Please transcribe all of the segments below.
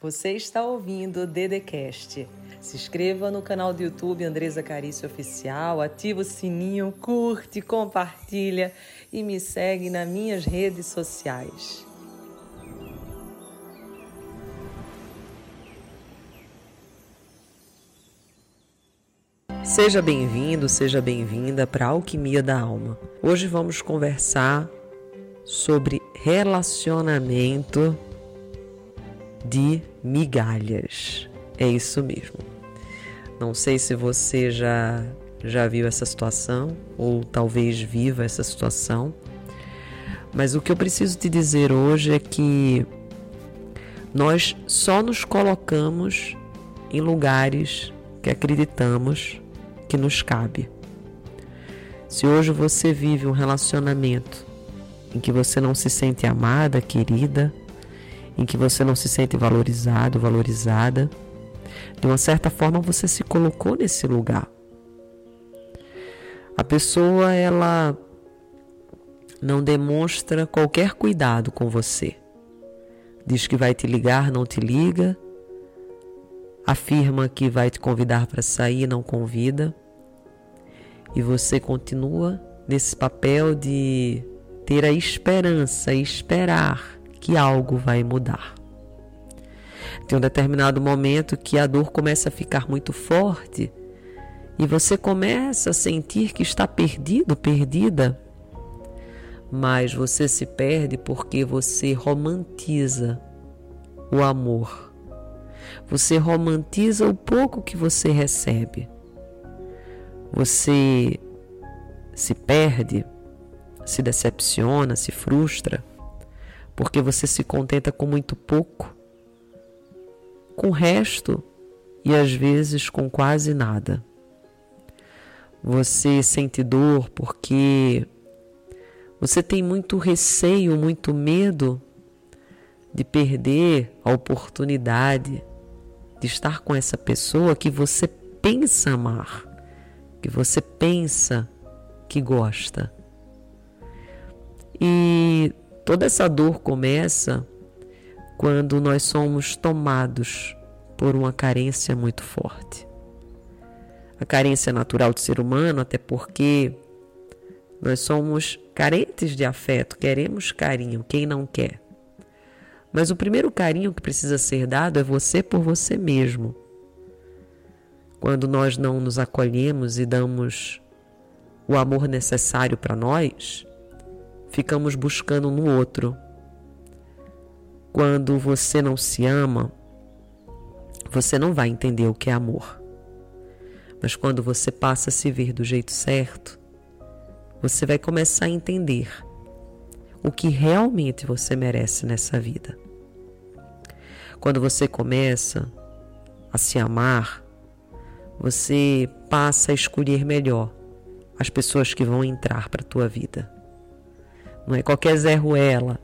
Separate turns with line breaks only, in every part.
Você está ouvindo o Dedecast. Se inscreva no canal do YouTube Andresa Carício Oficial, ativa o sininho, curte, compartilha e me segue nas minhas redes sociais. Seja bem-vindo, seja bem-vinda para a Alquimia da Alma. Hoje vamos conversar sobre relacionamento de migalhas. É isso mesmo. Não sei se você já já viu essa situação ou talvez viva essa situação, mas o que eu preciso te dizer hoje é que nós só nos colocamos em lugares que acreditamos que nos cabe. Se hoje você vive um relacionamento em que você não se sente amada, querida, em que você não se sente valorizado, valorizada, de uma certa forma você se colocou nesse lugar. A pessoa ela não demonstra qualquer cuidado com você. Diz que vai te ligar, não te liga. Afirma que vai te convidar para sair, não convida. E você continua nesse papel de ter a esperança, esperar que algo vai mudar. Tem um determinado momento que a dor começa a ficar muito forte e você começa a sentir que está perdido, perdida. Mas você se perde porque você romantiza o amor. Você romantiza o pouco que você recebe. Você se perde, se decepciona, se frustra porque você se contenta com muito pouco, com o resto e às vezes com quase nada. Você sente dor porque você tem muito receio, muito medo de perder a oportunidade de estar com essa pessoa que você pensa amar, que você pensa que gosta. E Toda essa dor começa quando nós somos tomados por uma carência muito forte. A carência natural do ser humano, até porque nós somos carentes de afeto, queremos carinho, quem não quer? Mas o primeiro carinho que precisa ser dado é você por você mesmo. Quando nós não nos acolhemos e damos o amor necessário para nós, ficamos buscando no outro. Quando você não se ama, você não vai entender o que é amor. Mas quando você passa a se ver do jeito certo, você vai começar a entender o que realmente você merece nessa vida. Quando você começa a se amar, você passa a escolher melhor as pessoas que vão entrar para a tua vida. Não é qualquer Zé Ruela,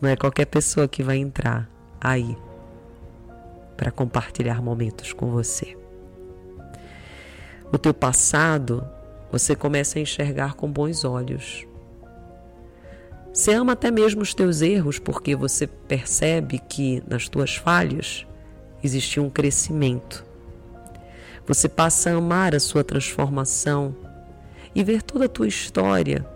não é qualquer pessoa que vai entrar aí para compartilhar momentos com você. O teu passado você começa a enxergar com bons olhos. Você ama até mesmo os teus erros porque você percebe que nas tuas falhas existe um crescimento. Você passa a amar a sua transformação e ver toda a tua história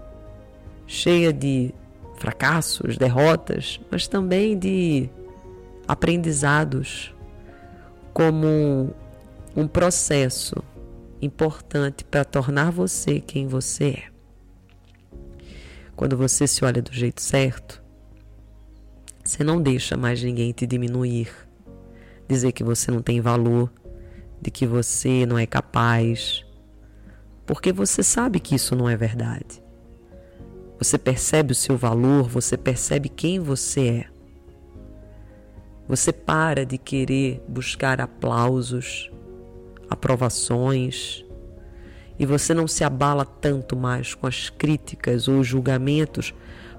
cheia de fracassos, derrotas, mas também de aprendizados, como um processo importante para tornar você quem você é. Quando você se olha do jeito certo, você não deixa mais ninguém te diminuir, dizer que você não tem valor, de que você não é capaz, porque você sabe que isso não é verdade. Você percebe o seu valor, você percebe quem você é. Você para de querer buscar aplausos, aprovações, e você não se abala tanto mais com as críticas ou os julgamentos,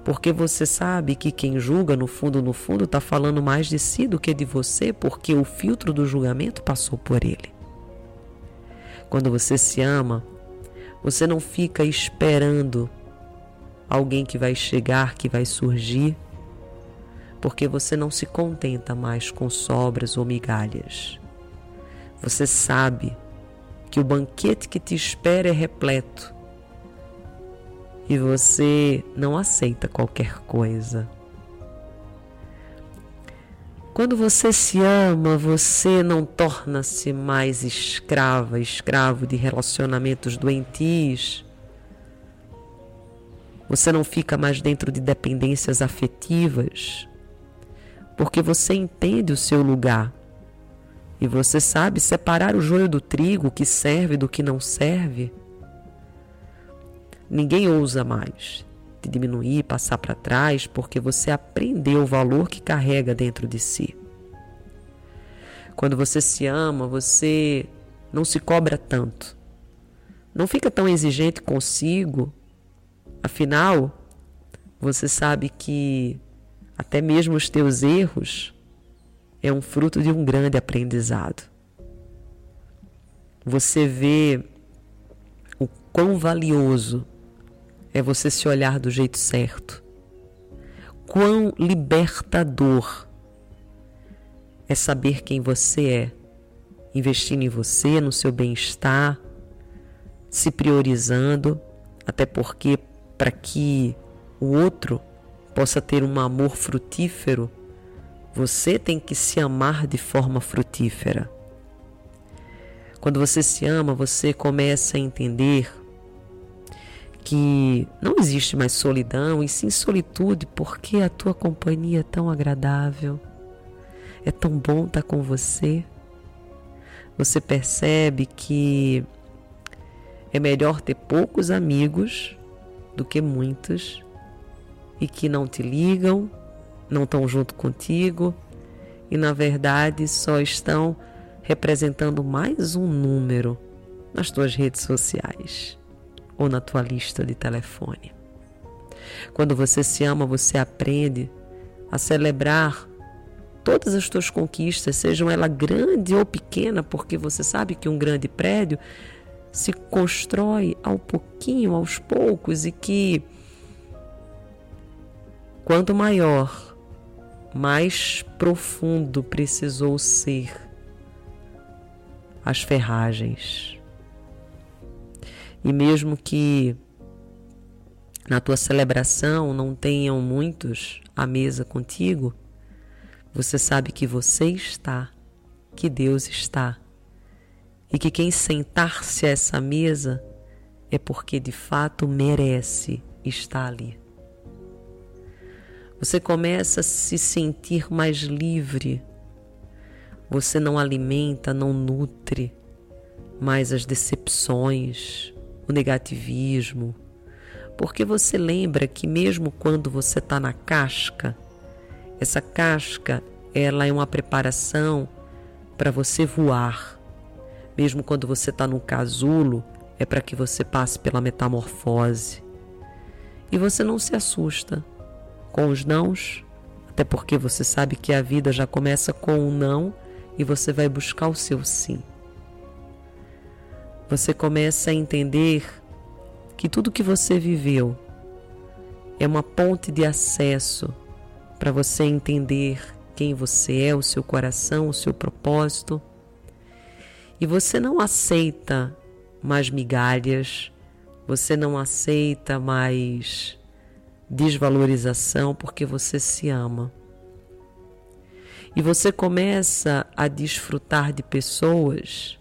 porque você sabe que quem julga, no fundo, no fundo, está falando mais de si do que de você, porque o filtro do julgamento passou por ele. Quando você se ama, você não fica esperando alguém que vai chegar, que vai surgir. porque você não se contenta mais com sobras ou migalhas. Você sabe que o banquete que te espera é repleto e você não aceita qualquer coisa. Quando você se ama, você não torna-se mais escrava, escravo de relacionamentos doentios. Você não fica mais dentro de dependências afetivas, porque você entende o seu lugar e você sabe separar o joio do trigo, o que serve do que não serve. Ninguém ousa mais de diminuir, passar para trás, porque você aprendeu o valor que carrega dentro de si. Quando você se ama, você não se cobra tanto. Não fica tão exigente consigo. Afinal, você sabe que até mesmo os teus erros é um fruto de um grande aprendizado. Você vê o quão valioso é você se olhar do jeito certo. Quão libertador é saber quem você é, investindo em você, no seu bem-estar, se priorizando, até porque para que o outro possa ter um amor frutífero, você tem que se amar de forma frutífera. Quando você se ama, você começa a entender que não existe mais solidão e sim solitude, porque a tua companhia é tão agradável, é tão bom estar com você. Você percebe que é melhor ter poucos amigos do que muitos e que não te ligam, não estão junto contigo e na verdade só estão representando mais um número nas tuas redes sociais ou na tua lista de telefone. Quando você se ama, você aprende a celebrar todas as tuas conquistas, sejam elas grande ou pequena, porque você sabe que um grande prédio se constrói ao pouquinho, aos poucos, e que quanto maior, mais profundo precisou ser as ferragens. E mesmo que na tua celebração não tenham muitos à mesa contigo, você sabe que você está, que Deus está, e que quem sentar-se a essa mesa é porque de fato merece estar ali. Você começa a se sentir mais livre. Você não alimenta, não nutre mais as decepções, o negativismo, porque você lembra que mesmo quando você está na casca, essa casca ela é uma preparação para você voar. Mesmo quando você está no casulo, é para que você passe pela metamorfose. E você não se assusta com os nãos, até porque você sabe que a vida já começa com um não e você vai buscar o seu sim você começa a entender que tudo que você viveu é uma ponte de acesso para você entender quem você é, o seu coração, o seu propósito. E você não aceita mais migalhas, você não aceita mais desvalorização porque você se ama. E você começa a desfrutar de pessoas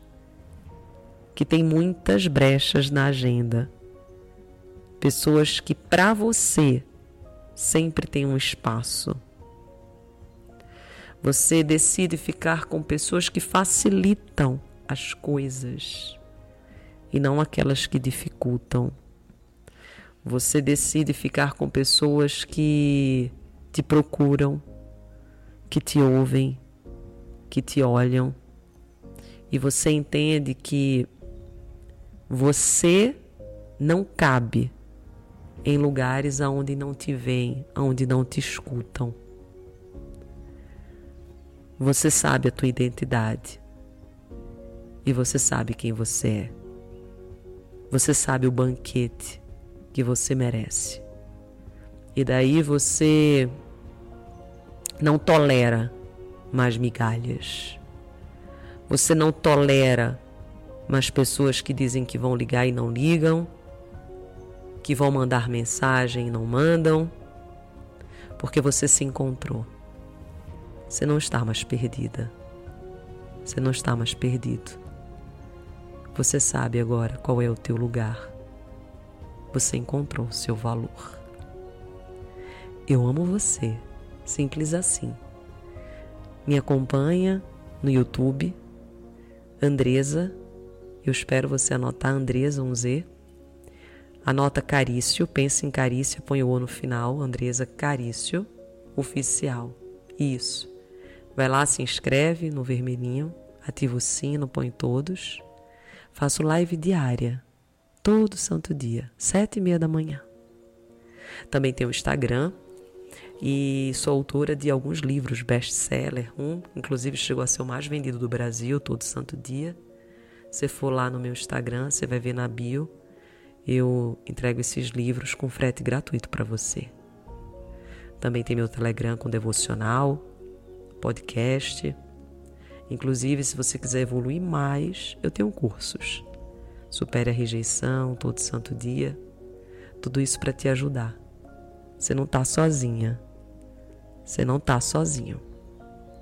que tem muitas brechas na agenda. Pessoas que para você sempre tem um espaço. Você decide ficar com pessoas que facilitam as coisas e não aquelas que dificultam. Você decide ficar com pessoas que te procuram, que te ouvem, que te olham, e você entende que você não cabe em lugares aonde não te veem, aonde não te escutam. Você sabe a tua identidade. E você sabe quem você é. Você sabe o banquete que você merece. E daí você não tolera mais migalhas. Você não tolera mais pessoas que dizem que vão ligar e não ligam, que vão mandar mensagem e não mandam, porque você se encontrou. Você não está mais perdida. Você não está mais perdido. Você sabe agora qual é o teu lugar. Você encontrou o seu valor. Eu amo você, simples assim. Me acompanha no YouTube, Andresa. Eu espero você anotar Andresa, um Z. Anota Carício, pensa em Carício, põe o O no final, Andresa Carício, oficial. Isso. Vai lá, se inscreve no vermelhinho, ativa o sino, põe todos. Faço live diária, todo santo dia, sete e meia da manhã. Também tem o Instagram e sou autora de alguns livros best-seller. Um, inclusive, chegou a ser o mais vendido do Brasil, todo santo dia. Se for lá no meu Instagram, você vai ver na bio. Eu entrego esses livros com frete gratuito para você. Também tem meu Telegram com devocional, podcast. Inclusive, se você quiser evoluir mais, eu tenho cursos. Supere a rejeição, todo santo dia. Tudo isso para te ajudar. Você não está sozinha. Você não está sozinho.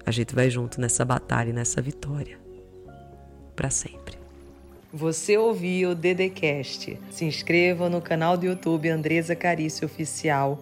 A gente vai junto nessa batalha e nessa vitória. Para sempre. Você ouviu o Dedecast. Se inscreva no canal do YouTube Andresa Carício Oficial